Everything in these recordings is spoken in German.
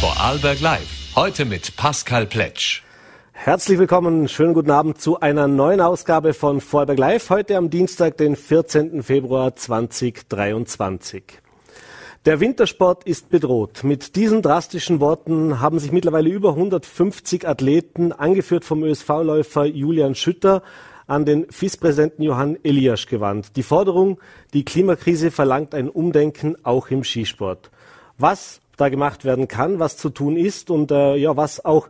Vorarlberg Live. Heute mit Pascal Pletsch. Herzlich willkommen, schönen guten Abend zu einer neuen Ausgabe von Vorarlberg Live. Heute am Dienstag, den 14. Februar 2023. Der Wintersport ist bedroht. Mit diesen drastischen Worten haben sich mittlerweile über 150 Athleten, angeführt vom ÖSV-Läufer Julian Schütter, an den FIS-Präsidenten Johann Eliasch gewandt. Die Forderung, die Klimakrise verlangt ein Umdenken auch im Skisport. Was da gemacht werden kann, was zu tun ist und äh, ja, was auch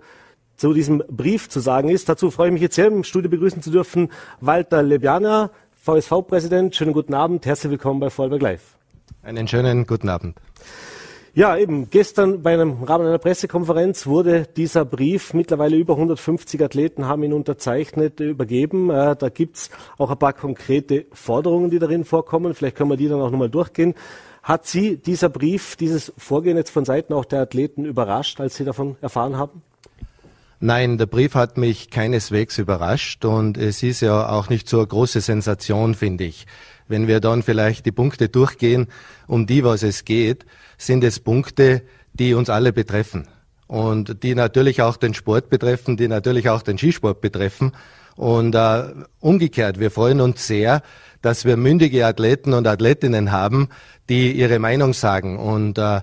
zu diesem Brief zu sagen ist. Dazu freue ich mich jetzt sehr, im Studio begrüßen zu dürfen Walter Lebjana, VSV-Präsident. Schönen guten Abend, herzlich willkommen bei Vollberg Live. Einen schönen guten Abend. Ja, eben. Gestern bei einem Rahmen einer Pressekonferenz wurde dieser Brief, mittlerweile über 150 Athleten haben ihn unterzeichnet, übergeben. Äh, da gibt's auch ein paar konkrete Forderungen, die darin vorkommen. Vielleicht können wir die dann auch nochmal durchgehen. Hat Sie dieser Brief, dieses Vorgehen jetzt von Seiten auch der Athleten überrascht, als Sie davon erfahren haben? Nein, der Brief hat mich keineswegs überrascht und es ist ja auch nicht so eine große Sensation, finde ich. Wenn wir dann vielleicht die Punkte durchgehen, um die was es geht, sind es Punkte, die uns alle betreffen und die natürlich auch den Sport betreffen, die natürlich auch den Skisport betreffen. Und äh, umgekehrt, wir freuen uns sehr, dass wir mündige Athleten und Athletinnen haben, die ihre Meinung sagen. Und äh,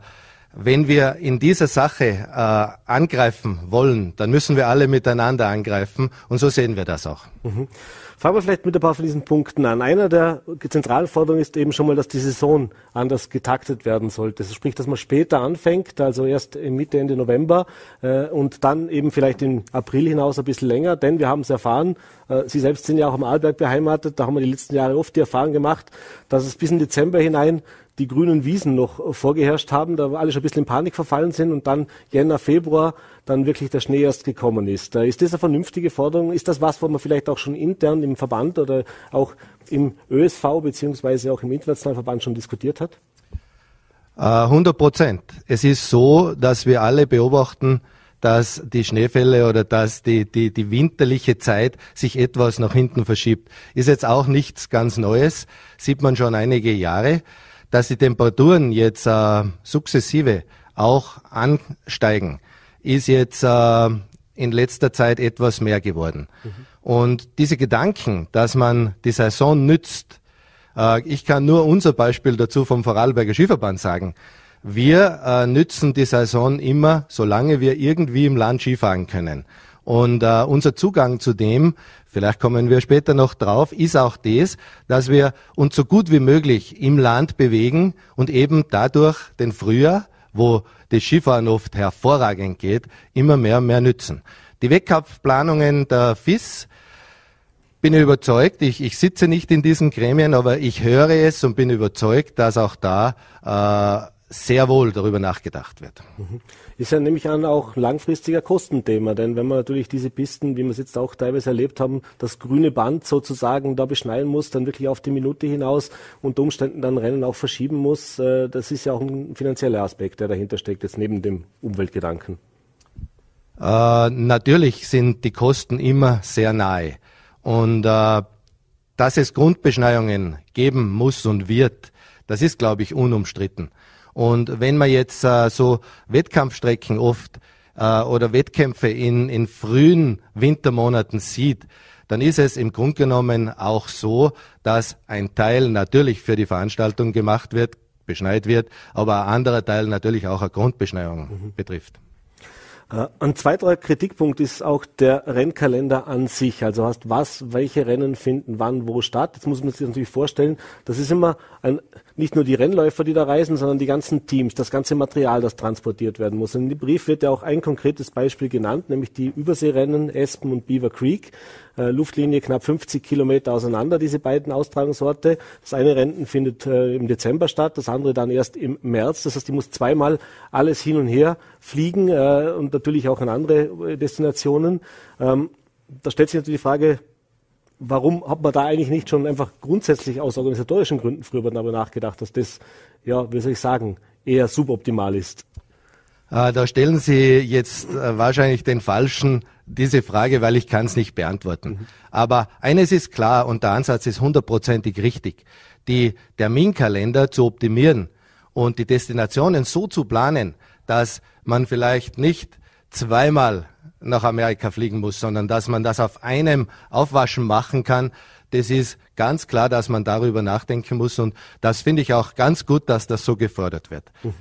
wenn wir in dieser Sache äh, angreifen wollen, dann müssen wir alle miteinander angreifen und so sehen wir das auch. Mhm. Fangen wir vielleicht mit ein paar von diesen Punkten an. Einer der zentralen Forderungen ist eben schon mal, dass die Saison anders getaktet werden sollte. Das sprich, dass man später anfängt, also erst Mitte, Ende November äh, und dann eben vielleicht im April hinaus ein bisschen länger, denn wir haben es erfahren, äh, Sie selbst sind ja auch am Arlberg beheimatet, da haben wir die letzten Jahre oft die Erfahrung gemacht, dass es bis in Dezember hinein die grünen Wiesen noch vorgeherrscht haben, da alle schon ein bisschen in Panik verfallen sind und dann Jänner, Februar dann wirklich der Schnee erst gekommen ist. Ist das eine vernünftige Forderung? Ist das was, wo man vielleicht auch schon intern im Verband oder auch im ÖSV beziehungsweise auch im internationalen Verband schon diskutiert hat? 100 äh, Prozent. Es ist so, dass wir alle beobachten, dass die Schneefälle oder dass die, die, die winterliche Zeit sich etwas nach hinten verschiebt. Ist jetzt auch nichts ganz Neues, sieht man schon einige Jahre dass die Temperaturen jetzt äh, sukzessive auch ansteigen, ist jetzt äh, in letzter Zeit etwas mehr geworden. Mhm. Und diese Gedanken, dass man die Saison nützt, äh, ich kann nur unser Beispiel dazu vom Vorarlberger Skiverband sagen. Wir äh, nützen die Saison immer, solange wir irgendwie im Land Skifahren können. Und äh, unser Zugang zu dem, vielleicht kommen wir später noch drauf, ist auch das, dass wir uns so gut wie möglich im Land bewegen und eben dadurch den Frühjahr, wo das Skifahren oft hervorragend geht, immer mehr und mehr nützen. Die Wettkampfplanungen der FIS, bin überzeugt, ich, ich sitze nicht in diesen Gremien, aber ich höre es und bin überzeugt, dass auch da äh, sehr wohl darüber nachgedacht wird. Mhm. Ist ja nämlich an auch langfristiger Kostenthema, denn wenn man natürlich diese Pisten, wie wir es jetzt auch teilweise erlebt haben, das grüne Band sozusagen da beschneiden muss, dann wirklich auf die Minute hinaus unter Umständen dann Rennen auch verschieben muss, äh, das ist ja auch ein finanzieller Aspekt, der dahinter steckt, jetzt neben dem Umweltgedanken. Äh, natürlich sind die Kosten immer sehr nahe und äh, dass es Grundbeschneiungen geben muss und wird, das ist, glaube ich, unumstritten. Und wenn man jetzt äh, so Wettkampfstrecken oft äh, oder Wettkämpfe in, in frühen Wintermonaten sieht, dann ist es im Grunde genommen auch so, dass ein Teil natürlich für die Veranstaltung gemacht wird, beschneit wird, aber ein anderer Teil natürlich auch eine Grundbeschneiung mhm. betrifft. Äh, ein zweiter Kritikpunkt ist auch der Rennkalender an sich. Also hast was, welche Rennen finden wann, wo statt. Jetzt muss man sich natürlich vorstellen, das ist immer ein, nicht nur die Rennläufer, die da reisen, sondern die ganzen Teams, das ganze Material, das transportiert werden muss. In dem Brief wird ja auch ein konkretes Beispiel genannt, nämlich die Überseerennen Espen und Beaver Creek. Äh, Luftlinie knapp 50 Kilometer auseinander, diese beiden Austragungsorte. Das eine Rennen findet äh, im Dezember statt, das andere dann erst im März. Das heißt, die muss zweimal alles hin und her fliegen äh, und natürlich auch an andere äh, Destinationen. Ähm, da stellt sich natürlich die Frage, warum hat man da eigentlich nicht schon einfach grundsätzlich aus organisatorischen Gründen früher darüber nachgedacht, dass das, ja, wie soll ich sagen, eher suboptimal ist? Äh, da stellen Sie jetzt äh, wahrscheinlich den falschen diese Frage, weil ich kann es nicht beantworten. Mhm. Aber eines ist klar und der Ansatz ist hundertprozentig richtig. Die Terminkalender zu optimieren und die Destinationen so zu planen, dass man vielleicht nicht zweimal nach Amerika fliegen muss, sondern dass man das auf einem Aufwaschen machen kann. Das ist ganz klar, dass man darüber nachdenken muss und das finde ich auch ganz gut, dass das so gefördert wird. Mhm.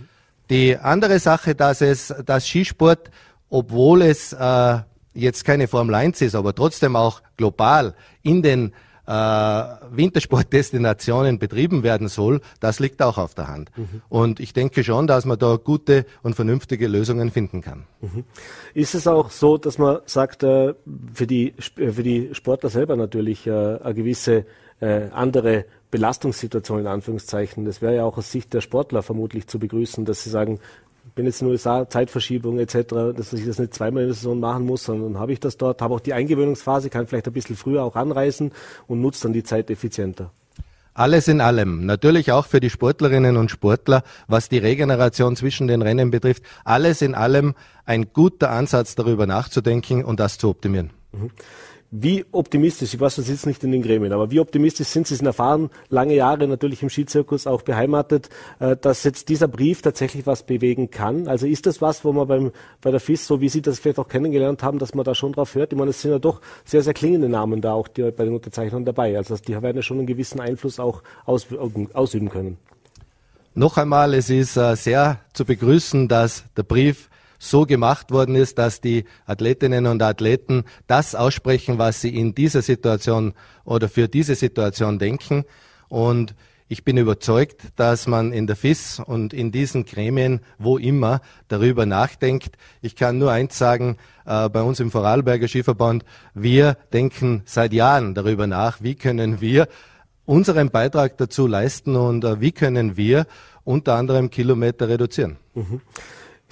Die andere Sache, dass es, dass Skisport, obwohl es äh, jetzt keine Formel 1 ist, aber trotzdem auch global in den äh, Wintersportdestinationen betrieben werden soll, das liegt auch auf der Hand. Mhm. Und ich denke schon, dass man da gute und vernünftige Lösungen finden kann. Mhm. Ist es auch so, dass man sagt, äh, für, die, äh, für die Sportler selber natürlich äh, eine gewisse andere Belastungssituation in Anführungszeichen. Das wäre ja auch aus Sicht der Sportler vermutlich zu begrüßen, dass sie sagen, wenn jetzt nur Zeitverschiebung etc., dass ich das nicht zweimal in der Saison machen muss, sondern habe ich das dort, habe auch die Eingewöhnungsphase, kann vielleicht ein bisschen früher auch anreisen und nutze dann die Zeit effizienter. Alles in allem, natürlich auch für die Sportlerinnen und Sportler, was die Regeneration zwischen den Rennen betrifft, alles in allem ein guter Ansatz darüber nachzudenken und das zu optimieren. Mhm. Wie optimistisch, ich weiß, du sitzt nicht in den Gremien, aber wie optimistisch sind Sie, sind erfahren, lange Jahre natürlich im Skizirkus auch beheimatet, äh, dass jetzt dieser Brief tatsächlich was bewegen kann? Also ist das was, wo man beim, bei der FIS, so wie Sie das vielleicht auch kennengelernt haben, dass man da schon drauf hört? Ich meine, es sind ja doch sehr, sehr klingende Namen da auch die, bei den Unterzeichnern dabei. Also die werden ja schon einen gewissen Einfluss auch ausüben können. Noch einmal, es ist äh, sehr zu begrüßen, dass der Brief so gemacht worden ist, dass die Athletinnen und Athleten das aussprechen, was sie in dieser Situation oder für diese Situation denken. Und ich bin überzeugt, dass man in der FIS und in diesen Gremien, wo immer, darüber nachdenkt. Ich kann nur eins sagen, äh, bei uns im Vorarlberger Skiverband, wir denken seit Jahren darüber nach, wie können wir unseren Beitrag dazu leisten und äh, wie können wir unter anderem Kilometer reduzieren. Mhm.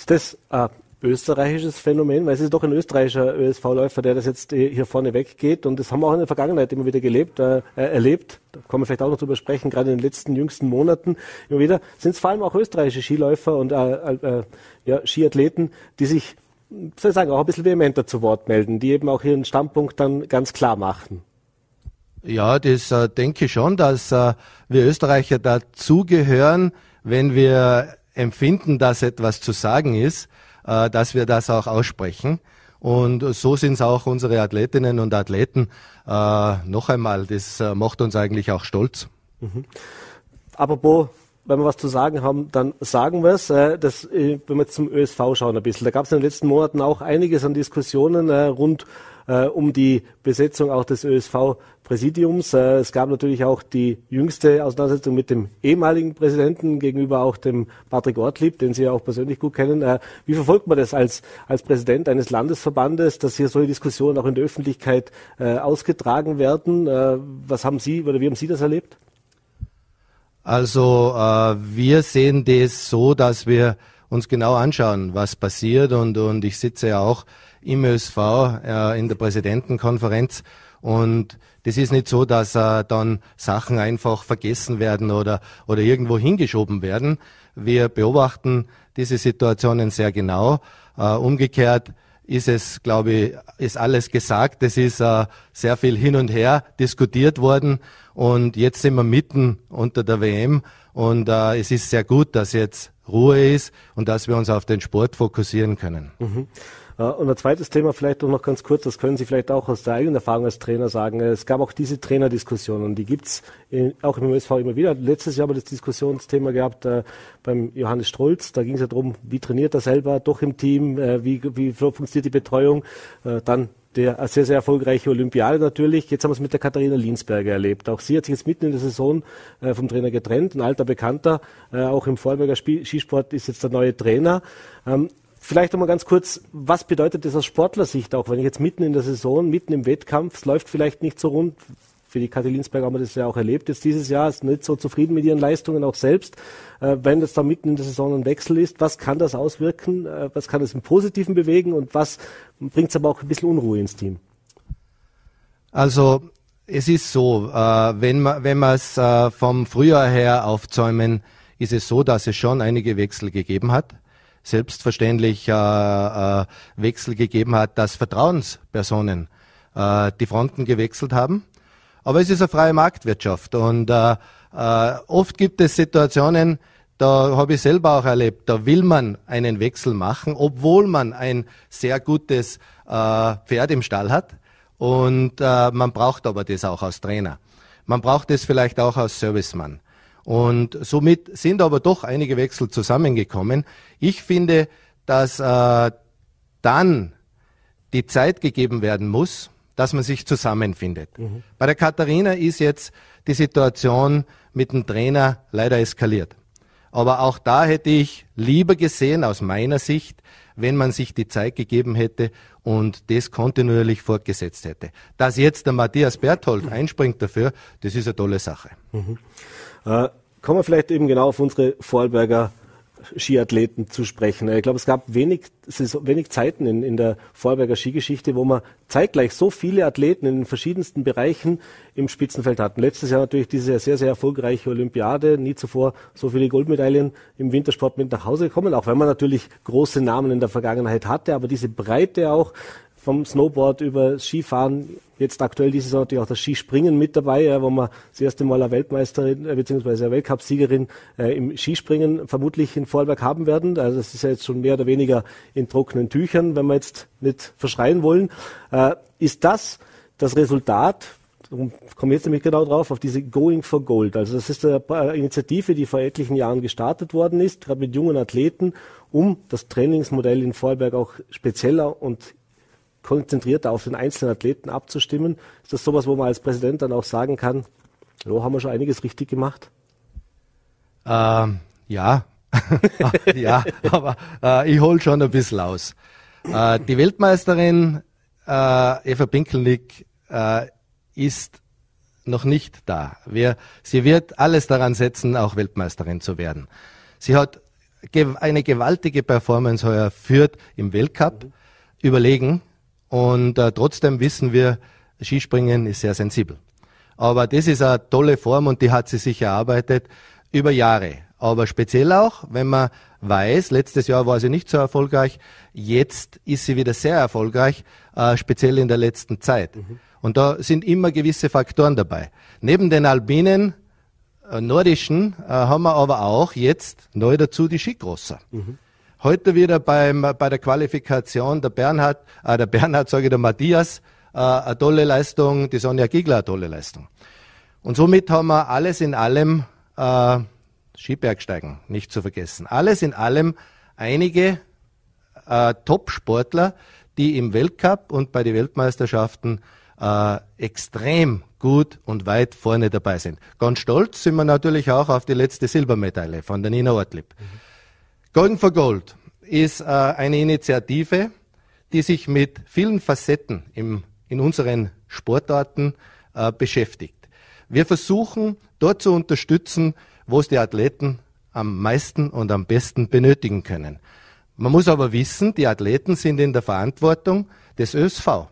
Ist das ein österreichisches Phänomen? Weil es ist doch ein österreichischer ÖSV-Läufer, der das jetzt hier vorne weggeht. Und das haben wir auch in der Vergangenheit immer wieder gelebt, äh, erlebt. Da kann man vielleicht auch noch drüber sprechen, gerade in den letzten jüngsten Monaten. Immer wieder sind es vor allem auch österreichische Skiläufer und äh, äh, ja, Skiathleten, die sich, soll ich sagen, auch ein bisschen vehementer zu Wort melden, die eben auch ihren Standpunkt dann ganz klar machen. Ja, das äh, denke ich schon, dass äh, wir Österreicher dazugehören, wenn wir empfinden, dass etwas zu sagen ist, äh, dass wir das auch aussprechen. Und so sind es auch unsere Athletinnen und Athleten. Äh, noch einmal, das äh, macht uns eigentlich auch stolz. Mhm. Apropos wenn wir was zu sagen haben, dann sagen wir es. Äh, das, äh, wenn wir zum ÖSV schauen ein bisschen, da gab es in den letzten Monaten auch einiges an Diskussionen äh, rund äh, um die Besetzung auch des ÖSV-Präsidiums. Äh, es gab natürlich auch die jüngste Auseinandersetzung mit dem ehemaligen Präsidenten gegenüber auch dem Patrick Ortlieb, den Sie ja auch persönlich gut kennen. Äh, wie verfolgt man das als, als Präsident eines Landesverbandes, dass hier solche Diskussionen auch in der Öffentlichkeit äh, ausgetragen werden? Äh, was haben Sie oder wie haben Sie das erlebt? Also äh, wir sehen das so, dass wir uns genau anschauen, was passiert und, und ich sitze ja auch im ÖSV äh, in der Präsidentenkonferenz und das ist nicht so, dass äh, dann Sachen einfach vergessen werden oder, oder irgendwo hingeschoben werden. Wir beobachten diese Situationen sehr genau. Äh, umgekehrt ist es, glaube ich, ist alles gesagt. Es ist äh, sehr viel hin und her diskutiert worden und jetzt sind wir mitten unter der WM und äh, es ist sehr gut, dass jetzt Ruhe ist und dass wir uns auf den Sport fokussieren können. Mhm. Und ein zweites Thema vielleicht noch ganz kurz, das können Sie vielleicht auch aus der eigenen Erfahrung als Trainer sagen. Es gab auch diese Trainerdiskussionen, die gibt's auch im USV immer wieder. Letztes Jahr haben wir das Diskussionsthema gehabt äh, beim Johannes Strolz. Da ging es ja darum, wie trainiert er selber doch im Team, äh, wie, wie funktioniert die Betreuung. Äh, dann der sehr, sehr erfolgreiche Olympiade natürlich. Jetzt haben wir es mit der Katharina Linsberger erlebt. Auch sie hat sich jetzt mitten in der Saison äh, vom Trainer getrennt, ein alter Bekannter. Äh, auch im Vorberger Skisport ist jetzt der neue Trainer. Ähm, Vielleicht einmal ganz kurz, was bedeutet das aus Sportlersicht auch, wenn ich jetzt mitten in der Saison, mitten im Wettkampf, es läuft vielleicht nicht so rund, für die Kathi Linsberg haben wir das ja auch erlebt jetzt dieses Jahr, ist nicht so zufrieden mit ihren Leistungen auch selbst. Äh, wenn das da mitten in der Saison ein Wechsel ist, was kann das auswirken? Äh, was kann das im Positiven bewegen und was bringt es aber auch ein bisschen Unruhe ins Team? Also es ist so, äh, wenn man wenn man es vom Frühjahr her aufzäumen, ist es so, dass es schon einige Wechsel gegeben hat selbstverständlich äh, äh, Wechsel gegeben hat, dass Vertrauenspersonen äh, die Fronten gewechselt haben. Aber es ist eine freie Marktwirtschaft und äh, äh, oft gibt es Situationen, da habe ich selber auch erlebt, da will man einen Wechsel machen, obwohl man ein sehr gutes äh, Pferd im Stall hat. Und äh, man braucht aber das auch als Trainer. Man braucht es vielleicht auch als Servicemann. Und somit sind aber doch einige Wechsel zusammengekommen. Ich finde, dass äh, dann die Zeit gegeben werden muss, dass man sich zusammenfindet. Mhm. Bei der Katharina ist jetzt die Situation mit dem Trainer leider eskaliert. Aber auch da hätte ich lieber gesehen, aus meiner Sicht, wenn man sich die Zeit gegeben hätte und das kontinuierlich fortgesetzt hätte. Dass jetzt der Matthias Berthold einspringt dafür, das ist eine tolle Sache. Mhm. Äh, kommen wir vielleicht eben genau auf unsere Vorarlberger Skiathleten zu sprechen. Ich glaube, es gab wenig, wenig Zeiten in, in der Vorarlberger Skigeschichte, wo man zeitgleich so viele Athleten in den verschiedensten Bereichen im Spitzenfeld hatten. Letztes Jahr natürlich diese sehr, sehr erfolgreiche Olympiade, nie zuvor so viele Goldmedaillen im Wintersport mit nach Hause gekommen, auch wenn man natürlich große Namen in der Vergangenheit hatte, aber diese Breite auch vom Snowboard über Skifahren, jetzt aktuell diese Saison natürlich auch das Skispringen mit dabei, ja, wo man das erste Mal eine Weltmeisterin äh, bzw. eine Weltcupsiegerin äh, im Skispringen vermutlich in Vorarlberg haben werden. Also das ist ja jetzt schon mehr oder weniger in trockenen Tüchern, wenn wir jetzt nicht verschreien wollen. Äh, ist das das Resultat Darum komme jetzt nämlich genau drauf, auf diese Going for Gold. Also das ist eine Initiative, die vor etlichen Jahren gestartet worden ist, gerade mit jungen Athleten, um das Trainingsmodell in Vorarlberg auch spezieller und konzentrierter auf den einzelnen Athleten abzustimmen? Ist das sowas, wo man als Präsident dann auch sagen kann, so haben wir schon einiges richtig gemacht? Ähm, ja, ja, aber äh, ich hole schon ein bisschen aus. Äh, die Weltmeisterin äh, Eva Pinkelnick äh, ist noch nicht da. Wir, sie wird alles daran setzen, auch Weltmeisterin zu werden. Sie hat eine gewaltige Performance heuer führt im Weltcup, mhm. überlegen, und äh, trotzdem wissen wir, Skispringen ist sehr sensibel. Aber das ist eine tolle Form und die hat sie sich erarbeitet über Jahre. Aber speziell auch, wenn man weiß, letztes Jahr war sie nicht so erfolgreich, jetzt ist sie wieder sehr erfolgreich, äh, speziell in der letzten Zeit. Mhm. Und da sind immer gewisse Faktoren dabei. Neben den Albinen, äh, nordischen, äh, haben wir aber auch jetzt neu dazu die Skicrosser. Mhm. Heute wieder beim, bei der Qualifikation der Bernhard, äh, der Bernhard, sage ich, der Matthias, äh, eine tolle Leistung, die Sonja Giegler eine tolle Leistung. Und somit haben wir alles in allem, äh, Skibergsteigen nicht zu vergessen, alles in allem einige äh, Top-Sportler, die im Weltcup und bei den Weltmeisterschaften äh, extrem gut und weit vorne dabei sind. Ganz stolz sind wir natürlich auch auf die letzte Silbermedaille von der Nina Ortlieb. Mhm. Golden for Gold ist äh, eine Initiative, die sich mit vielen Facetten im, in unseren Sportarten äh, beschäftigt. Wir versuchen dort zu unterstützen, wo es die Athleten am meisten und am besten benötigen können. Man muss aber wissen, die Athleten sind in der Verantwortung des ÖSV,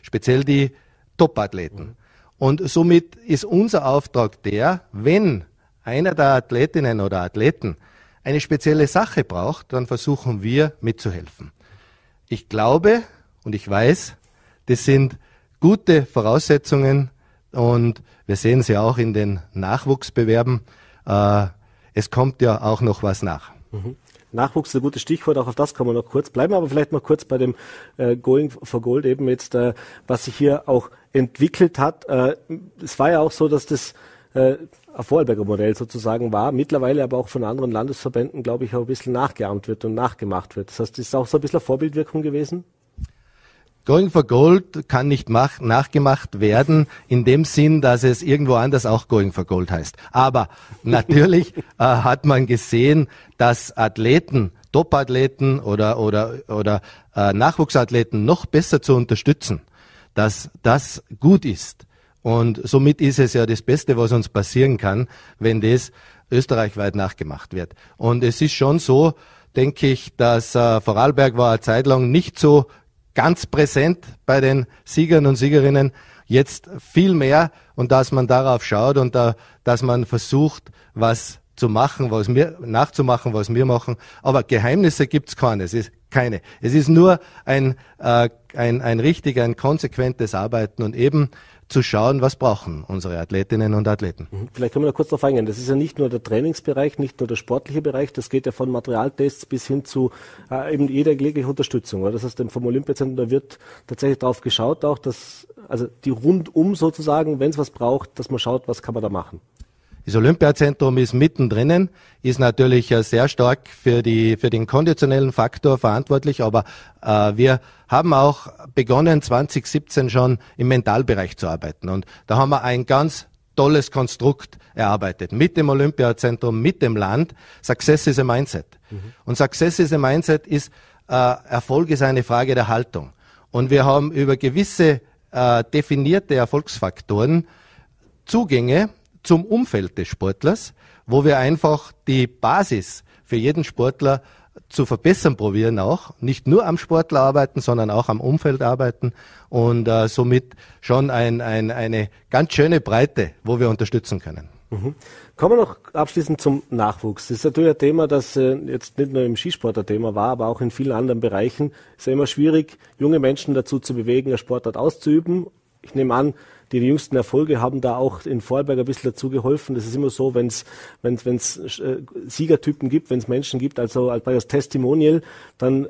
speziell die Top-Athleten. Und somit ist unser Auftrag der, wenn einer der Athletinnen oder Athleten eine spezielle Sache braucht, dann versuchen wir mitzuhelfen. Ich glaube und ich weiß, das sind gute Voraussetzungen und wir sehen sie auch in den Nachwuchsbewerben. Äh, es kommt ja auch noch was nach. Mhm. Nachwuchs ist ein gutes Stichwort, auch auf das kann man noch kurz bleiben, aber vielleicht noch kurz bei dem äh, Going for Gold eben jetzt, äh, was sich hier auch entwickelt hat. Äh, es war ja auch so, dass das äh, ein Vorarlberger Modell sozusagen war, mittlerweile aber auch von anderen Landesverbänden, glaube ich, auch ein bisschen nachgeahmt wird und nachgemacht wird. Das heißt, ist auch so ein bisschen eine Vorbildwirkung gewesen? Going for Gold kann nicht mach, nachgemacht werden, in dem Sinn, dass es irgendwo anders auch Going for Gold heißt. Aber natürlich äh, hat man gesehen, dass Athleten, Top-Athleten oder, oder, oder äh, Nachwuchsathleten noch besser zu unterstützen, dass das gut ist. Und somit ist es ja das Beste, was uns passieren kann, wenn das österreichweit nachgemacht wird. Und es ist schon so, denke ich, dass äh, Vorarlberg war eine Zeit lang nicht so ganz präsent bei den Siegern und Siegerinnen, jetzt viel mehr und dass man darauf schaut und da, dass man versucht, was zu machen, was wir, nachzumachen, was wir machen. Aber Geheimnisse gibt's keine. Es ist keine. Es ist nur ein, äh, ein, ein richtig, ein konsequentes Arbeiten und eben zu schauen, was brauchen unsere Athletinnen und Athleten. Mhm. Vielleicht können wir da kurz darauf eingehen. Das ist ja nicht nur der Trainingsbereich, nicht nur der sportliche Bereich, das geht ja von Materialtests bis hin zu äh, eben jeder jegliche Unterstützung. Oder? Das heißt, vom Olympiazentrum, da wird tatsächlich darauf geschaut, auch dass, also die rundum sozusagen, wenn es was braucht, dass man schaut, was kann man da machen. Das Olympiazentrum ist mittendrin, ist natürlich sehr stark für, die, für den konditionellen Faktor verantwortlich, aber äh, wir haben auch begonnen 2017 schon im Mentalbereich zu arbeiten. Und da haben wir ein ganz tolles Konstrukt erarbeitet mit dem Olympiazentrum, mit dem Land. Success is a Mindset. Mhm. Und Success is a Mindset ist, äh, Erfolg ist eine Frage der Haltung. Und wir haben über gewisse äh, definierte Erfolgsfaktoren Zugänge zum Umfeld des Sportlers, wo wir einfach die Basis für jeden Sportler zu verbessern probieren auch. Nicht nur am Sportler arbeiten, sondern auch am Umfeld arbeiten und äh, somit schon ein, ein, eine ganz schöne Breite, wo wir unterstützen können. Mhm. Kommen wir noch abschließend zum Nachwuchs. Das ist natürlich ein Thema, das äh, jetzt nicht nur im Skisport ein Thema war, aber auch in vielen anderen Bereichen. Es ist ja immer schwierig, junge Menschen dazu zu bewegen, eine Sportart auszuüben. Ich nehme an, die, jüngsten Erfolge haben da auch in Vorarlberg ein bisschen dazu geholfen. Das ist immer so, wenn es wenn wenn's, äh, Siegertypen gibt, wenn es Menschen gibt, also als Testimonial, dann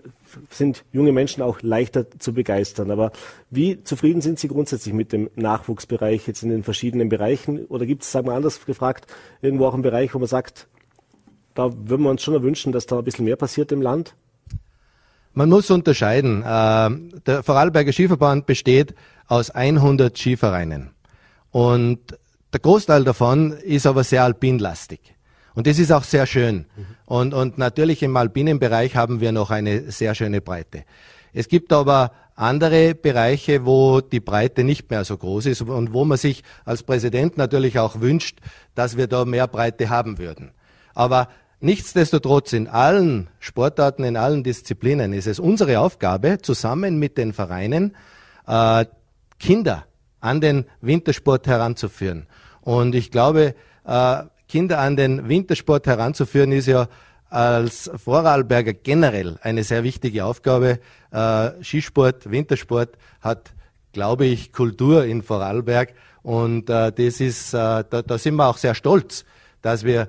sind junge Menschen auch leichter zu begeistern. Aber wie zufrieden sind Sie grundsätzlich mit dem Nachwuchsbereich jetzt in den verschiedenen Bereichen? Oder gibt es, sagen wir anders gefragt, irgendwo auch einen Bereich, wo man sagt, da würden wir uns schon wünschen, dass da ein bisschen mehr passiert im Land? Man muss unterscheiden. Äh, der Vorarlberger Skiverband besteht aus 100 Skivereinen. Und der Großteil davon ist aber sehr alpinlastig. Und das ist auch sehr schön. Und, und natürlich im alpinen Bereich haben wir noch eine sehr schöne Breite. Es gibt aber andere Bereiche, wo die Breite nicht mehr so groß ist und wo man sich als Präsident natürlich auch wünscht, dass wir da mehr Breite haben würden. Aber nichtsdestotrotz in allen Sportarten, in allen Disziplinen ist es unsere Aufgabe, zusammen mit den Vereinen äh, Kinder an den Wintersport heranzuführen. Und ich glaube, äh, Kinder an den Wintersport heranzuführen ist ja als Vorarlberger generell eine sehr wichtige Aufgabe. Äh, Skisport, Wintersport hat, glaube ich, Kultur in Vorarlberg. Und äh, das ist, da, da sind wir auch sehr stolz, dass wir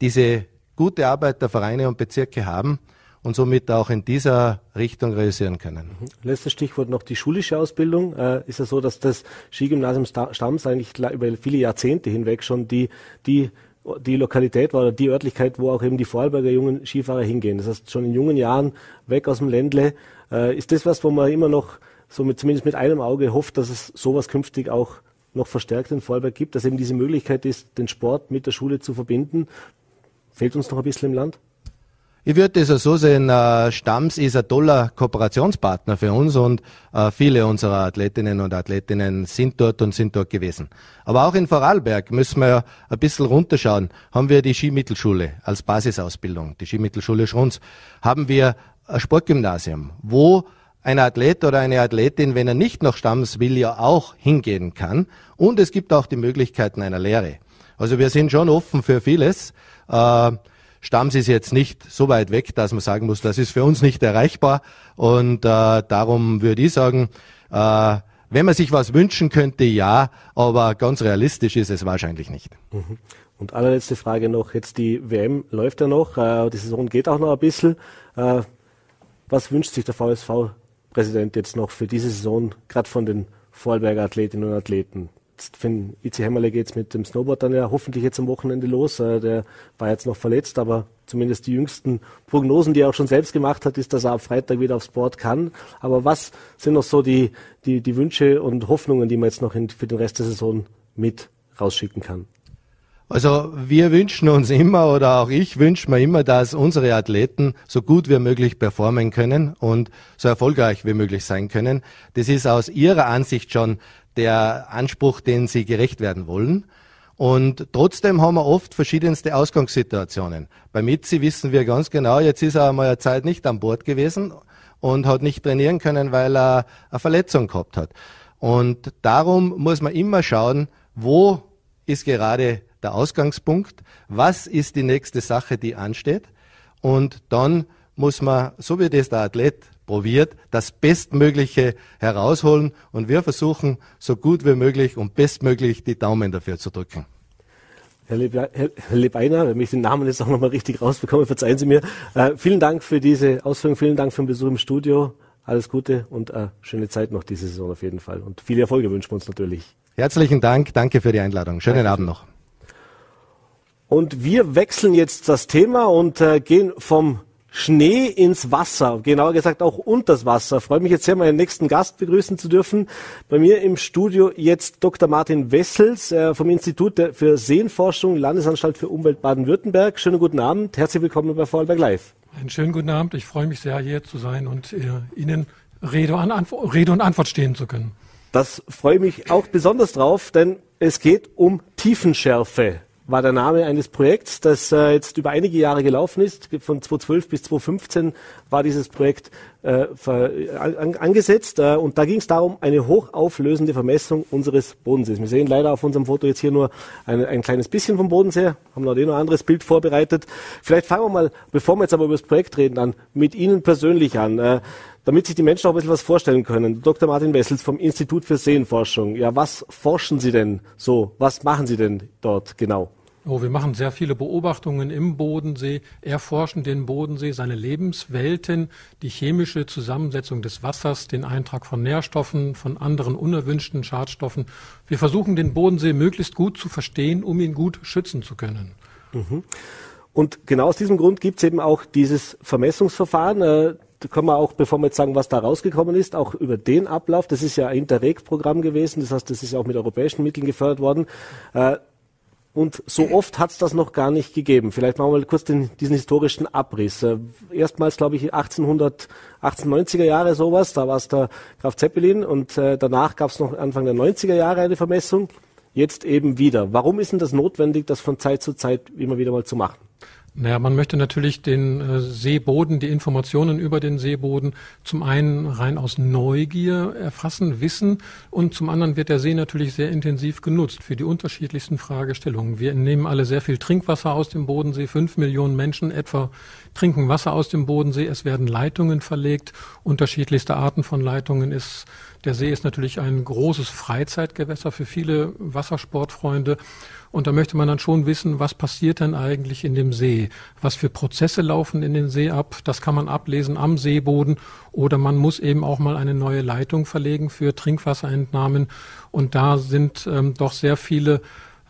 diese gute Arbeit der Vereine und Bezirke haben und somit auch in dieser Richtung realisieren können. Mhm. Letztes Stichwort noch die schulische Ausbildung. Äh, ist es so, dass das Skigymnasium Stams eigentlich über viele Jahrzehnte hinweg schon die, die die Lokalität war oder die Örtlichkeit, wo auch eben die Vorarlberger jungen Skifahrer hingehen. Das heißt, schon in jungen Jahren weg aus dem Ländle. Äh, ist das was, wo man immer noch so mit, zumindest mit einem Auge hofft, dass es sowas künftig auch noch verstärkt in Vorarlberg gibt, dass eben diese Möglichkeit ist, den Sport mit der Schule zu verbinden? Fehlt uns noch ein bisschen im Land? Ich würde das so sehen, äh, Stamms ist ein toller Kooperationspartner für uns und äh, viele unserer Athletinnen und Athletinnen sind dort und sind dort gewesen. Aber auch in Vorarlberg müssen wir ja ein bisschen runterschauen. Haben wir die Skimittelschule als Basisausbildung, die Skimittelschule Schrunz. Haben wir ein Sportgymnasium, wo ein Athlet oder eine Athletin, wenn er nicht nach Stamms will, ja auch hingehen kann. Und es gibt auch die Möglichkeiten einer Lehre. Also wir sind schon offen für vieles. Äh, Stamms ist jetzt nicht so weit weg, dass man sagen muss, das ist für uns nicht erreichbar. Und äh, darum würde ich sagen, äh, wenn man sich was wünschen könnte, ja, aber ganz realistisch ist es wahrscheinlich nicht. Mhm. Und allerletzte Frage noch, jetzt die WM läuft ja noch, äh, die Saison geht auch noch ein bisschen. Äh, was wünscht sich der VSV-Präsident jetzt noch für diese Saison, gerade von den Vorarlberger Athletinnen und Athleten? Für den Hämmerle geht es mit dem Snowboard dann ja hoffentlich jetzt am Wochenende los. Äh, der war jetzt noch verletzt, aber zumindest die jüngsten Prognosen, die er auch schon selbst gemacht hat, ist, dass er ab Freitag wieder aufs Board kann. Aber was sind noch so die, die, die Wünsche und Hoffnungen, die man jetzt noch in, für den Rest der Saison mit rausschicken kann? Also wir wünschen uns immer oder auch ich wünsche mir immer, dass unsere Athleten so gut wie möglich performen können und so erfolgreich wie möglich sein können. Das ist aus ihrer Ansicht schon der Anspruch, den sie gerecht werden wollen. Und trotzdem haben wir oft verschiedenste Ausgangssituationen. Bei Mitzi wissen wir ganz genau, jetzt ist er einmal eine Zeit nicht an Bord gewesen und hat nicht trainieren können, weil er eine Verletzung gehabt hat. Und darum muss man immer schauen, wo ist gerade der Ausgangspunkt, was ist die nächste Sache, die ansteht. Und dann muss man, so wie das der Athlet probiert, das Bestmögliche herausholen und wir versuchen, so gut wie möglich und bestmöglich die Daumen dafür zu drücken. Herr, Lebeiner, wenn ich den Namen jetzt auch nochmal richtig rausbekomme, verzeihen Sie mir. Äh, vielen Dank für diese Ausführung, vielen Dank für den Besuch im Studio. Alles Gute und äh, schöne Zeit noch diese Saison auf jeden Fall. Und viele Erfolge wünschen wir uns natürlich. Herzlichen Dank, danke für die Einladung. Schönen Danke. Abend noch. Und wir wechseln jetzt das Thema und äh, gehen vom Schnee ins Wasser, genauer gesagt auch unters Wasser. Freue mich jetzt sehr, meinen nächsten Gast begrüßen zu dürfen. Bei mir im Studio jetzt Dr. Martin Wessels äh, vom Institut für Seenforschung, Landesanstalt für Umwelt Baden-Württemberg. Schönen guten Abend, herzlich willkommen bei Vorarlberg Live. Einen schönen guten Abend, ich freue mich sehr, hier zu sein und äh, Ihnen Rede, Rede und Antwort stehen zu können. Das freue mich auch besonders drauf, denn es geht um Tiefenschärfe war der Name eines Projekts, das äh, jetzt über einige Jahre gelaufen ist. Von 2012 bis 2015 war dieses Projekt äh, an, angesetzt. Äh, und da ging es darum, eine hochauflösende Vermessung unseres Bodensees. Wir sehen leider auf unserem Foto jetzt hier nur ein, ein kleines bisschen vom Bodensee, haben noch ein anderes Bild vorbereitet. Vielleicht fangen wir mal, bevor wir jetzt aber über das Projekt reden, an, mit Ihnen persönlich an. Äh, damit sich die Menschen auch ein bisschen was vorstellen können. Dr. Martin Wessels vom Institut für Seenforschung. Ja, was forschen Sie denn so? Was machen Sie denn dort genau? Oh, wir machen sehr viele Beobachtungen im Bodensee, erforschen den Bodensee, seine Lebenswelten, die chemische Zusammensetzung des Wassers, den Eintrag von Nährstoffen, von anderen unerwünschten Schadstoffen. Wir versuchen den Bodensee möglichst gut zu verstehen, um ihn gut schützen zu können. Mhm. Und genau aus diesem Grund gibt es eben auch dieses Vermessungsverfahren. Können wir auch, bevor wir jetzt sagen, was da rausgekommen ist, auch über den Ablauf. Das ist ja ein Interreg-Programm gewesen, das heißt, das ist ja auch mit europäischen Mitteln gefördert worden. Äh, und so oft hat es das noch gar nicht gegeben. Vielleicht machen wir mal kurz den, diesen historischen Abriss. Äh, erstmals, glaube ich, 1800, 1890er Jahre sowas, da war es der Graf Zeppelin und äh, danach gab es noch Anfang der 90er Jahre eine Vermessung. Jetzt eben wieder. Warum ist denn das notwendig, das von Zeit zu Zeit immer wieder mal zu machen? Naja, man möchte natürlich den äh, Seeboden, die Informationen über den Seeboden zum einen rein aus Neugier erfassen, wissen und zum anderen wird der See natürlich sehr intensiv genutzt für die unterschiedlichsten Fragestellungen. Wir nehmen alle sehr viel Trinkwasser aus dem Bodensee. Fünf Millionen Menschen etwa trinken Wasser aus dem Bodensee. Es werden Leitungen verlegt. Unterschiedlichste Arten von Leitungen ist der See ist natürlich ein großes Freizeitgewässer für viele Wassersportfreunde. Und da möchte man dann schon wissen, was passiert denn eigentlich in dem See? Was für Prozesse laufen in den See ab? Das kann man ablesen am Seeboden. Oder man muss eben auch mal eine neue Leitung verlegen für Trinkwasserentnahmen. Und da sind ähm, doch sehr viele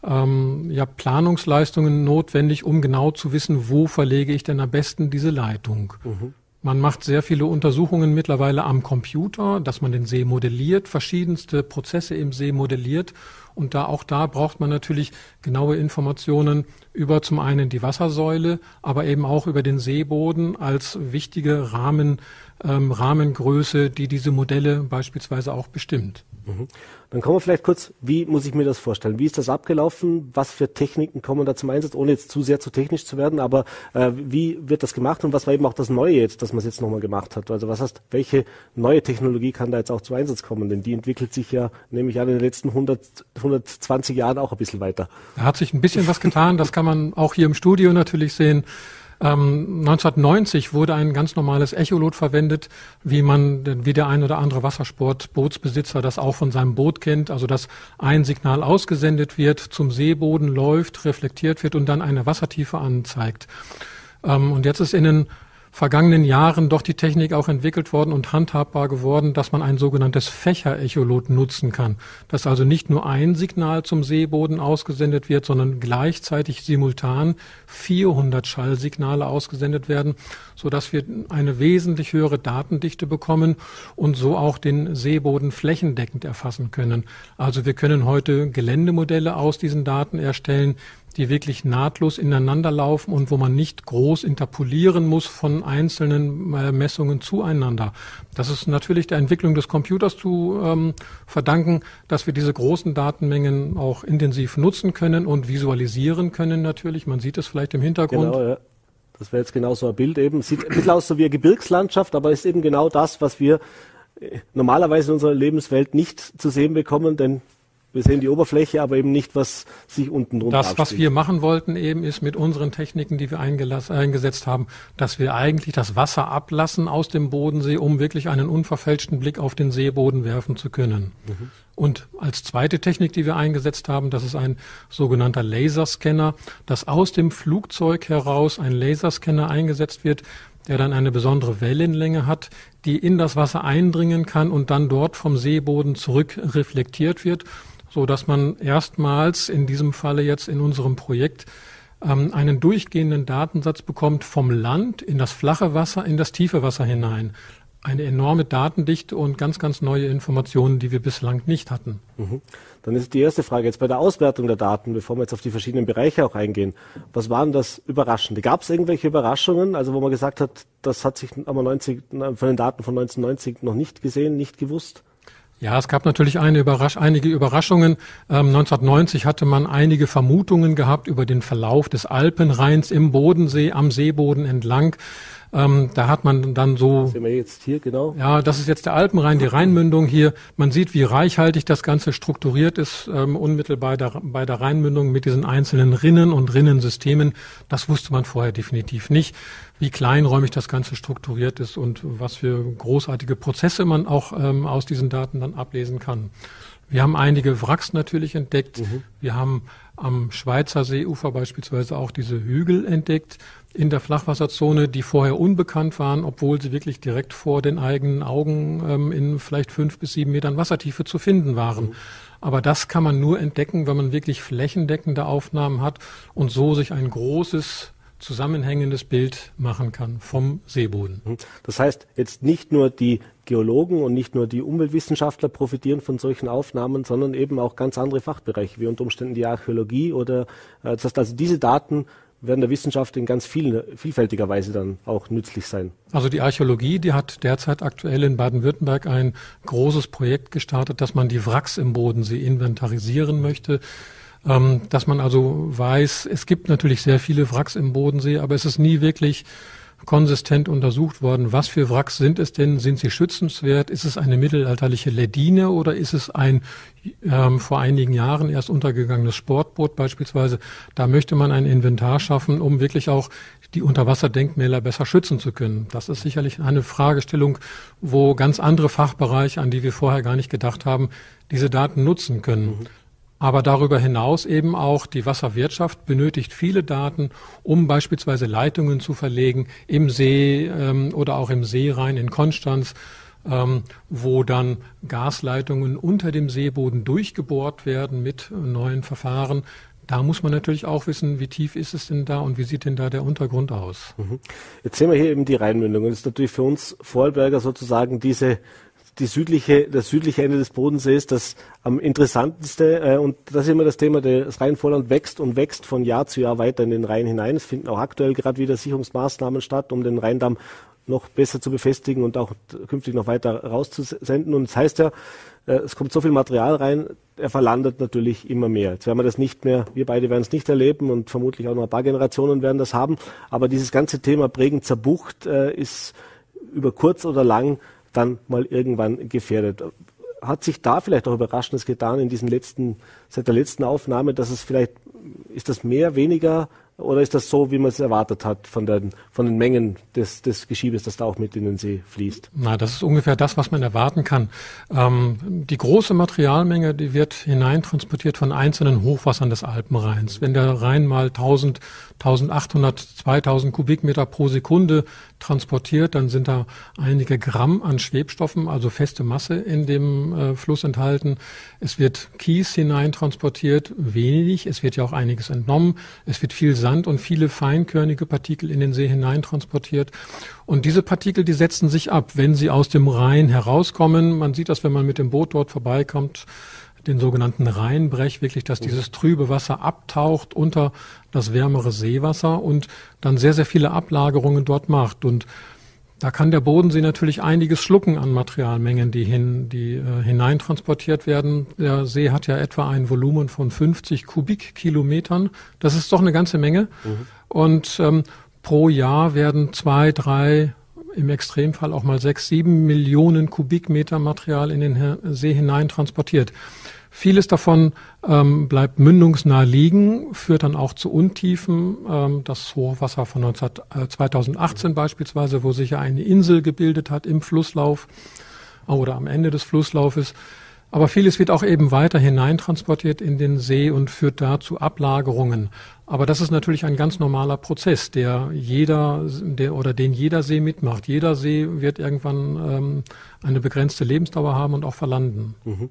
ähm, ja, Planungsleistungen notwendig, um genau zu wissen, wo verlege ich denn am besten diese Leitung. Mhm. Man macht sehr viele Untersuchungen mittlerweile am Computer, dass man den See modelliert, verschiedenste Prozesse im See modelliert. Und da auch da braucht man natürlich genaue Informationen über zum einen die Wassersäule, aber eben auch über den Seeboden als wichtige Rahmen, ähm, Rahmengröße, die diese Modelle beispielsweise auch bestimmt. Mhm. Dann kommen wir vielleicht kurz, wie muss ich mir das vorstellen? Wie ist das abgelaufen? Was für Techniken kommen da zum Einsatz, ohne jetzt zu sehr zu technisch zu werden? Aber äh, wie wird das gemacht und was war eben auch das Neue jetzt, dass man es jetzt nochmal gemacht hat? Also was heißt, welche neue Technologie kann da jetzt auch zum Einsatz kommen? Denn die entwickelt sich ja, nehme ich an, in den letzten 100, 120 Jahren auch ein bisschen weiter. Da hat sich ein bisschen was getan. Das kann man auch hier im Studio natürlich sehen. 1990 ähm, wurde ein ganz normales Echolot verwendet, wie man, wie der ein oder andere Wassersportbootsbesitzer das auch von seinem Boot kennt, also dass ein Signal ausgesendet wird, zum Seeboden läuft, reflektiert wird und dann eine Wassertiefe anzeigt. Ähm, und jetzt ist in den vergangenen Jahren doch die Technik auch entwickelt worden und handhabbar geworden, dass man ein sogenanntes Fächerecholot nutzen kann. Dass also nicht nur ein Signal zum Seeboden ausgesendet wird, sondern gleichzeitig simultan 400 Schallsignale ausgesendet werden, so dass wir eine wesentlich höhere Datendichte bekommen und so auch den Seeboden flächendeckend erfassen können. Also wir können heute Geländemodelle aus diesen Daten erstellen, die wirklich nahtlos ineinander laufen und wo man nicht groß interpolieren muss von einzelnen äh, Messungen zueinander. Das ist natürlich der Entwicklung des Computers zu ähm, verdanken, dass wir diese großen Datenmengen auch intensiv nutzen können und visualisieren können natürlich. Man sieht es vielleicht im Hintergrund. Genau, ja. Das wäre jetzt genau so ein Bild eben. Sieht ein bisschen aus so wie eine Gebirgslandschaft, aber ist eben genau das, was wir äh, normalerweise in unserer Lebenswelt nicht zu sehen bekommen, denn wir sehen die Oberfläche, aber eben nicht, was sich unten drunter Das, was wir machen wollten eben, ist mit unseren Techniken, die wir eingesetzt haben, dass wir eigentlich das Wasser ablassen aus dem Bodensee, um wirklich einen unverfälschten Blick auf den Seeboden werfen zu können. Mhm. Und als zweite Technik, die wir eingesetzt haben, das ist ein sogenannter Laserscanner, dass aus dem Flugzeug heraus ein Laserscanner eingesetzt wird, der dann eine besondere Wellenlänge hat, die in das Wasser eindringen kann und dann dort vom Seeboden zurück reflektiert wird so dass man erstmals in diesem Falle jetzt in unserem Projekt ähm, einen durchgehenden Datensatz bekommt vom Land in das flache Wasser, in das tiefe Wasser hinein. Eine enorme Datendichte und ganz, ganz neue Informationen, die wir bislang nicht hatten. Mhm. Dann ist die erste Frage jetzt bei der Auswertung der Daten, bevor wir jetzt auf die verschiedenen Bereiche auch eingehen. Was waren das Überraschende? Gab es irgendwelche Überraschungen, also wo man gesagt hat, das hat sich aber 90, von den Daten von 1990 noch nicht gesehen, nicht gewusst? Ja, es gab natürlich eine Überrasch einige Überraschungen. Ähm, 1990 hatte man einige Vermutungen gehabt über den Verlauf des Alpenrheins im Bodensee, am Seeboden entlang. Ähm, da hat man dann so. sehen wir jetzt hier genau. Ja, das ist jetzt der Alpenrhein, die Rheinmündung hier. Man sieht, wie reichhaltig das Ganze strukturiert ist, ähm, unmittelbar der, bei der Rheinmündung mit diesen einzelnen Rinnen und Rinnensystemen. Das wusste man vorher definitiv nicht, wie kleinräumig das Ganze strukturiert ist und was für großartige Prozesse man auch ähm, aus diesen Daten dann ablesen kann. Wir haben einige Wracks natürlich entdeckt. Mhm. Wir haben am Schweizer Seeufer beispielsweise auch diese Hügel entdeckt in der Flachwasserzone, die vorher unbekannt waren, obwohl sie wirklich direkt vor den eigenen Augen ähm, in vielleicht fünf bis sieben Metern Wassertiefe zu finden waren. Aber das kann man nur entdecken, wenn man wirklich flächendeckende Aufnahmen hat und so sich ein großes zusammenhängendes Bild machen kann vom Seeboden. Mhm. Das heißt, jetzt nicht nur die Geologen und nicht nur die Umweltwissenschaftler profitieren von solchen Aufnahmen, sondern eben auch ganz andere Fachbereiche, wie unter Umständen die Archäologie oder äh, das heißt also diese Daten werden der Wissenschaft in ganz viel, vielfältiger Weise dann auch nützlich sein. Also die Archäologie, die hat derzeit aktuell in Baden-Württemberg ein großes Projekt gestartet, dass man die Wracks im Bodensee inventarisieren möchte. Ähm, dass man also weiß, es gibt natürlich sehr viele Wracks im Bodensee, aber es ist nie wirklich konsistent untersucht worden. Was für Wracks sind es denn? Sind sie schützenswert? Ist es eine mittelalterliche Ledine oder ist es ein ähm, vor einigen Jahren erst untergegangenes Sportboot beispielsweise? Da möchte man ein Inventar schaffen, um wirklich auch die Unterwasserdenkmäler besser schützen zu können. Das ist sicherlich eine Fragestellung, wo ganz andere Fachbereiche, an die wir vorher gar nicht gedacht haben, diese Daten nutzen können. Mhm. Aber darüber hinaus eben auch die Wasserwirtschaft benötigt viele Daten, um beispielsweise Leitungen zu verlegen im See ähm, oder auch im Seerhein in Konstanz, ähm, wo dann Gasleitungen unter dem Seeboden durchgebohrt werden mit neuen Verfahren. Da muss man natürlich auch wissen, wie tief ist es denn da und wie sieht denn da der Untergrund aus. Mhm. Jetzt sehen wir hier eben die Rheinmündung. Das ist natürlich für uns Vorarlberger sozusagen diese die südliche, das südliche Ende des Bodensees das am interessantesten. Äh, und das ist immer das Thema, das Rheinvorland wächst und wächst von Jahr zu Jahr weiter in den Rhein hinein. Es finden auch aktuell gerade wieder Sicherungsmaßnahmen statt, um den Rheindamm noch besser zu befestigen und auch künftig noch weiter rauszusenden. Und das heißt ja, äh, es kommt so viel Material rein, er verlandet natürlich immer mehr. Jetzt werden wir das nicht mehr, wir beide werden es nicht erleben und vermutlich auch noch ein paar Generationen werden das haben. Aber dieses ganze Thema Bregenzer zerbucht äh, ist über kurz oder lang dann mal irgendwann gefährdet. Hat sich da vielleicht auch Überraschendes getan in diesen letzten, seit der letzten Aufnahme, dass es vielleicht, ist das mehr, weniger oder ist das so, wie man es erwartet hat von den, von den Mengen des, des Geschiebes, das da auch mit in den See fließt? Na, das ist ungefähr das, was man erwarten kann. Ähm, die große Materialmenge, die wird hineintransportiert von einzelnen Hochwassern des Alpenrheins. Wenn der Rhein mal 1000, 1800, 2000 Kubikmeter pro Sekunde transportiert, dann sind da einige Gramm an Schwebstoffen, also feste Masse in dem äh, Fluss enthalten. Es wird Kies hineintransportiert, wenig. Es wird ja auch einiges entnommen. Es wird viel Sand und viele feinkörnige Partikel in den See hineintransportiert. Und diese Partikel, die setzen sich ab, wenn sie aus dem Rhein herauskommen. Man sieht das, wenn man mit dem Boot dort vorbeikommt, den sogenannten Rheinbrech, wirklich, dass dieses trübe Wasser abtaucht unter das wärmere Seewasser und dann sehr, sehr viele Ablagerungen dort macht. Und da kann der Bodensee natürlich einiges schlucken an Materialmengen, die, hin, die äh, hineintransportiert werden. Der See hat ja etwa ein Volumen von 50 Kubikkilometern. Das ist doch eine ganze Menge. Mhm. Und ähm, pro Jahr werden zwei, drei, im Extremfall auch mal sechs, sieben Millionen Kubikmeter Material in den See hineintransportiert. Vieles davon ähm, bleibt mündungsnah liegen, führt dann auch zu Untiefen. Ähm, das Hochwasser von 19, äh, 2018 beispielsweise, wo sich ja eine Insel gebildet hat im Flusslauf oder am Ende des Flusslaufes, aber vieles wird auch eben weiter hineintransportiert in den See und führt da zu Ablagerungen. Aber das ist natürlich ein ganz normaler Prozess, der jeder der, oder den jeder See mitmacht. Jeder See wird irgendwann ähm, eine begrenzte Lebensdauer haben und auch verlanden. Mhm.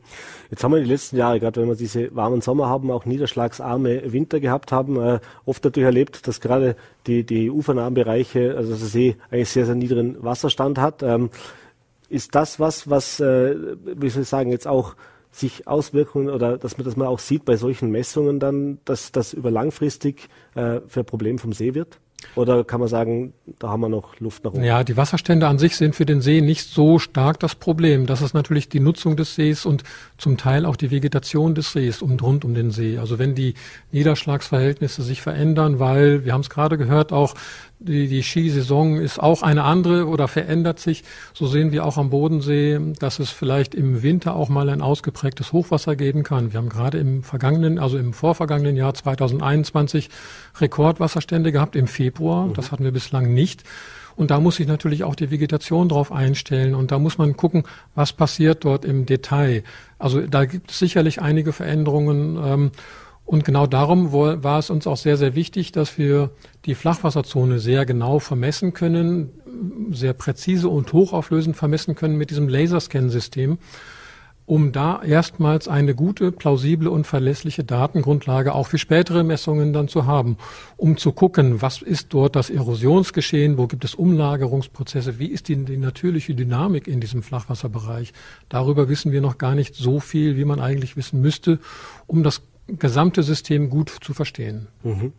Jetzt haben wir die letzten Jahre, gerade wenn wir diese warmen Sommer haben, auch niederschlagsarme Winter gehabt haben, äh, oft natürlich erlebt, dass gerade die, die ufernahen Bereiche, also der See eigentlich sehr, sehr niedrigen Wasserstand hat. Ähm, ist das was, was, äh, wie soll ich sagen, jetzt auch sich Auswirkungen oder dass man das mal auch sieht bei solchen Messungen dann, dass das über langfristig äh, für ein Problem vom See wird? Oder kann man sagen, da haben wir noch Luft nach oben? Ja, die Wasserstände an sich sind für den See nicht so stark das Problem. Das ist natürlich die Nutzung des Sees und zum Teil auch die Vegetation des Sees und rund um den See. Also wenn die Niederschlagsverhältnisse sich verändern, weil, wir haben es gerade gehört, auch die, die Skisaison ist auch eine andere oder verändert sich. So sehen wir auch am Bodensee, dass es vielleicht im Winter auch mal ein ausgeprägtes Hochwasser geben kann. Wir haben gerade im vergangenen, also im vorvergangenen Jahr 2021 Rekordwasserstände gehabt im Februar. Das hatten wir bislang nicht. Und da muss sich natürlich auch die Vegetation drauf einstellen und da muss man gucken, was passiert dort im Detail. Also da gibt es sicherlich einige Veränderungen. Ähm, und genau darum war es uns auch sehr, sehr wichtig, dass wir die Flachwasserzone sehr genau vermessen können, sehr präzise und hochauflösend vermessen können mit diesem Laserscan-System, um da erstmals eine gute, plausible und verlässliche Datengrundlage auch für spätere Messungen dann zu haben, um zu gucken, was ist dort das Erosionsgeschehen, wo gibt es Umlagerungsprozesse, wie ist die, die natürliche Dynamik in diesem Flachwasserbereich. Darüber wissen wir noch gar nicht so viel, wie man eigentlich wissen müsste, um das gesamte System gut zu verstehen. Mhm.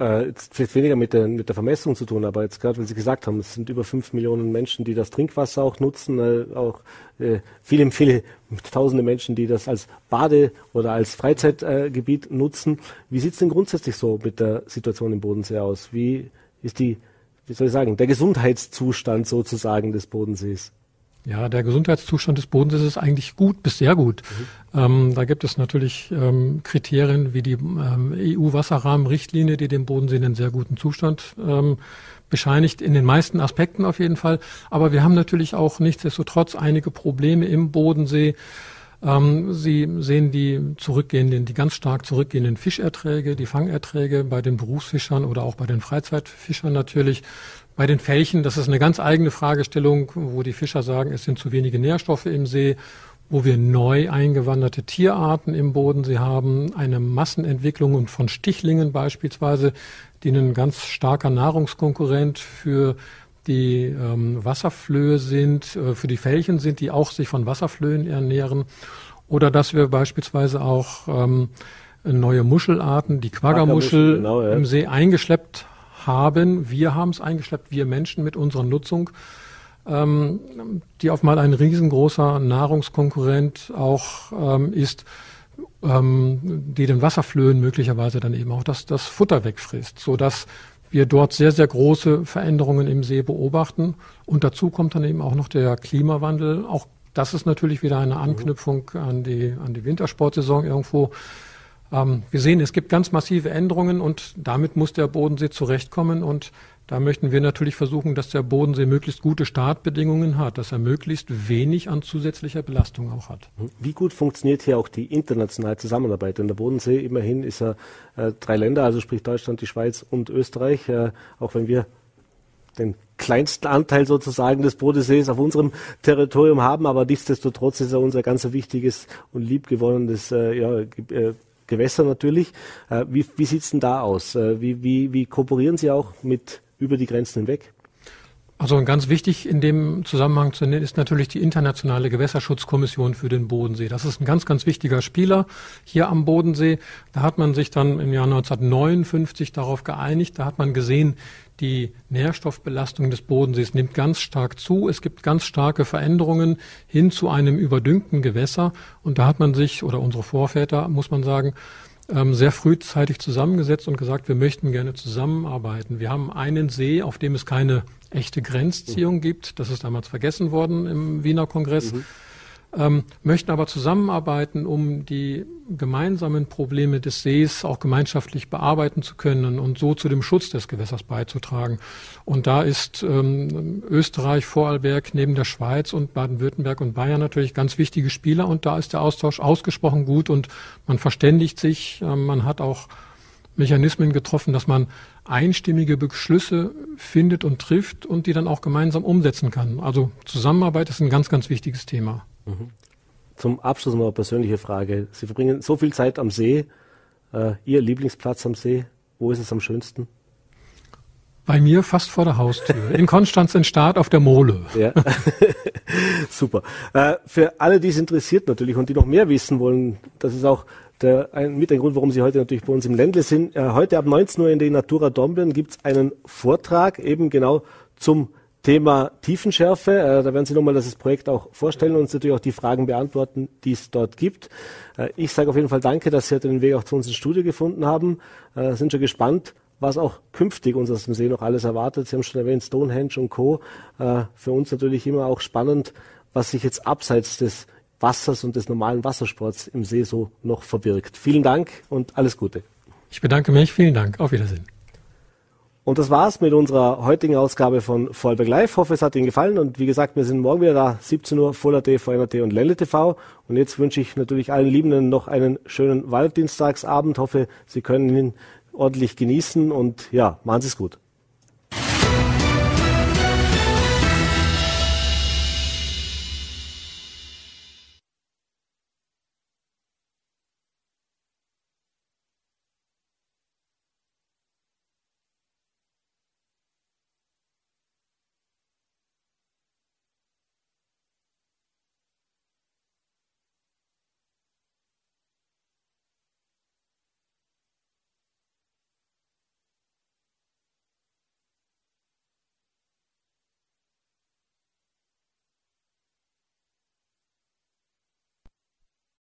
Äh, jetzt vielleicht weniger mit der, mit der Vermessung zu tun, aber jetzt gerade, weil Sie gesagt haben, es sind über fünf Millionen Menschen, die das Trinkwasser auch nutzen, äh, auch äh, viele, viele tausende Menschen, die das als Bade- oder als Freizeitgebiet äh, nutzen. Wie sieht es denn grundsätzlich so mit der Situation im Bodensee aus? Wie ist die, wie soll ich sagen, der Gesundheitszustand sozusagen des Bodensees? Ja, der Gesundheitszustand des Bodens ist eigentlich gut bis sehr gut. Mhm. Ähm, da gibt es natürlich ähm, Kriterien wie die ähm, EU-Wasserrahmenrichtlinie, die dem Bodensee einen sehr guten Zustand ähm, bescheinigt, in den meisten Aspekten auf jeden Fall. Aber wir haben natürlich auch nichtsdestotrotz einige Probleme im Bodensee. Ähm, Sie sehen die zurückgehenden, die ganz stark zurückgehenden Fischerträge, die Fangerträge bei den Berufsfischern oder auch bei den Freizeitfischern natürlich. Bei den Felchen, das ist eine ganz eigene Fragestellung, wo die Fischer sagen, es sind zu wenige Nährstoffe im See, wo wir neu eingewanderte Tierarten im Bodensee haben, eine Massenentwicklung von Stichlingen beispielsweise, die ein ganz starker Nahrungskonkurrent für die ähm, Wasserflöhe sind, äh, für die Felchen sind, die auch sich von Wasserflöhen ernähren. Oder dass wir beispielsweise auch ähm, neue Muschelarten, die Quaggermuschel genau, ja. im See eingeschleppt haben. Wir haben es eingeschleppt, wir Menschen mit unserer Nutzung, ähm, die auf mal ein riesengroßer Nahrungskonkurrent auch ähm, ist, ähm, die den Wasserflöhen möglicherweise dann eben auch das, das Futter wegfrisst, so dass wir dort sehr, sehr große Veränderungen im See beobachten. Und dazu kommt dann eben auch noch der Klimawandel. Auch das ist natürlich wieder eine Anknüpfung an die, an die Wintersportsaison irgendwo. Ähm, wir sehen, es gibt ganz massive Änderungen und damit muss der Bodensee zurechtkommen und da möchten wir natürlich versuchen, dass der Bodensee möglichst gute Startbedingungen hat, dass er möglichst wenig an zusätzlicher Belastung auch hat. Wie gut funktioniert hier auch die internationale Zusammenarbeit? Denn der Bodensee immerhin ist ja äh, drei Länder, also sprich Deutschland, die Schweiz und Österreich, äh, auch wenn wir den kleinsten Anteil sozusagen des Bodensees auf unserem Territorium haben, aber nichtsdestotrotz ist er unser ganz wichtiges und liebgewonnenes äh, ja, äh, Gewässer natürlich. Äh, wie wie sieht es denn da aus? Äh, wie, wie, wie kooperieren Sie auch mit über die Grenzen hinweg? Also ganz wichtig in dem Zusammenhang zu nennen ist natürlich die internationale Gewässerschutzkommission für den Bodensee. Das ist ein ganz, ganz wichtiger Spieler hier am Bodensee. Da hat man sich dann im Jahr 1959 darauf geeinigt. Da hat man gesehen, die Nährstoffbelastung des Bodensees nimmt ganz stark zu. Es gibt ganz starke Veränderungen hin zu einem überdüngten Gewässer. Und da hat man sich, oder unsere Vorväter, muss man sagen, ähm, sehr frühzeitig zusammengesetzt und gesagt, wir möchten gerne zusammenarbeiten. Wir haben einen See, auf dem es keine echte Grenzziehung gibt. Das ist damals vergessen worden im Wiener Kongress. Mhm. Ähm, möchten aber zusammenarbeiten, um die gemeinsamen Probleme des Sees auch gemeinschaftlich bearbeiten zu können und so zu dem Schutz des Gewässers beizutragen. Und da ist ähm, Österreich, Vorarlberg neben der Schweiz und Baden-Württemberg und Bayern natürlich ganz wichtige Spieler und da ist der Austausch ausgesprochen gut und man verständigt sich, äh, man hat auch Mechanismen getroffen, dass man einstimmige Beschlüsse findet und trifft und die dann auch gemeinsam umsetzen kann. Also Zusammenarbeit ist ein ganz, ganz wichtiges Thema. Mhm. Zum Abschluss noch eine persönliche Frage. Sie verbringen so viel Zeit am See. Äh, Ihr Lieblingsplatz am See, wo ist es am schönsten? Bei mir fast vor der Haustür. In Konstanz in Start auf der Mole. Ja. Super. Äh, für alle, die es interessiert natürlich und die noch mehr wissen wollen, das ist auch der, ein, mit der Grund, warum Sie heute natürlich bei uns im Ländle sind. Äh, heute ab 19 Uhr in der Natura Dornbirn gibt es einen Vortrag eben genau zum Thema Tiefenschärfe. Äh, da werden Sie nochmal das Projekt auch vorstellen und uns natürlich auch die Fragen beantworten, die es dort gibt. Äh, ich sage auf jeden Fall danke, dass Sie heute den Weg auch zu uns ins Studio gefunden haben. Äh, sind schon gespannt, was auch künftig uns aus dem See noch alles erwartet. Sie haben schon erwähnt, Stonehenge und Co. Äh, für uns natürlich immer auch spannend, was sich jetzt abseits des Wassers und des normalen Wassersports im See so noch verbirgt. Vielen Dank und alles Gute. Ich bedanke mich. Vielen Dank. Auf Wiedersehen. Und das war's mit unserer heutigen Ausgabe von Vorarlberg Live. Hoffe, es hat Ihnen gefallen. Und wie gesagt, wir sind morgen wieder da, 17 Uhr, Voller T, VNRT und Lelle TV. Und jetzt wünsche ich natürlich allen Liebenden noch einen schönen Walddienstagsabend. Hoffe, Sie können ihn ordentlich genießen. Und ja, machen Sie es gut.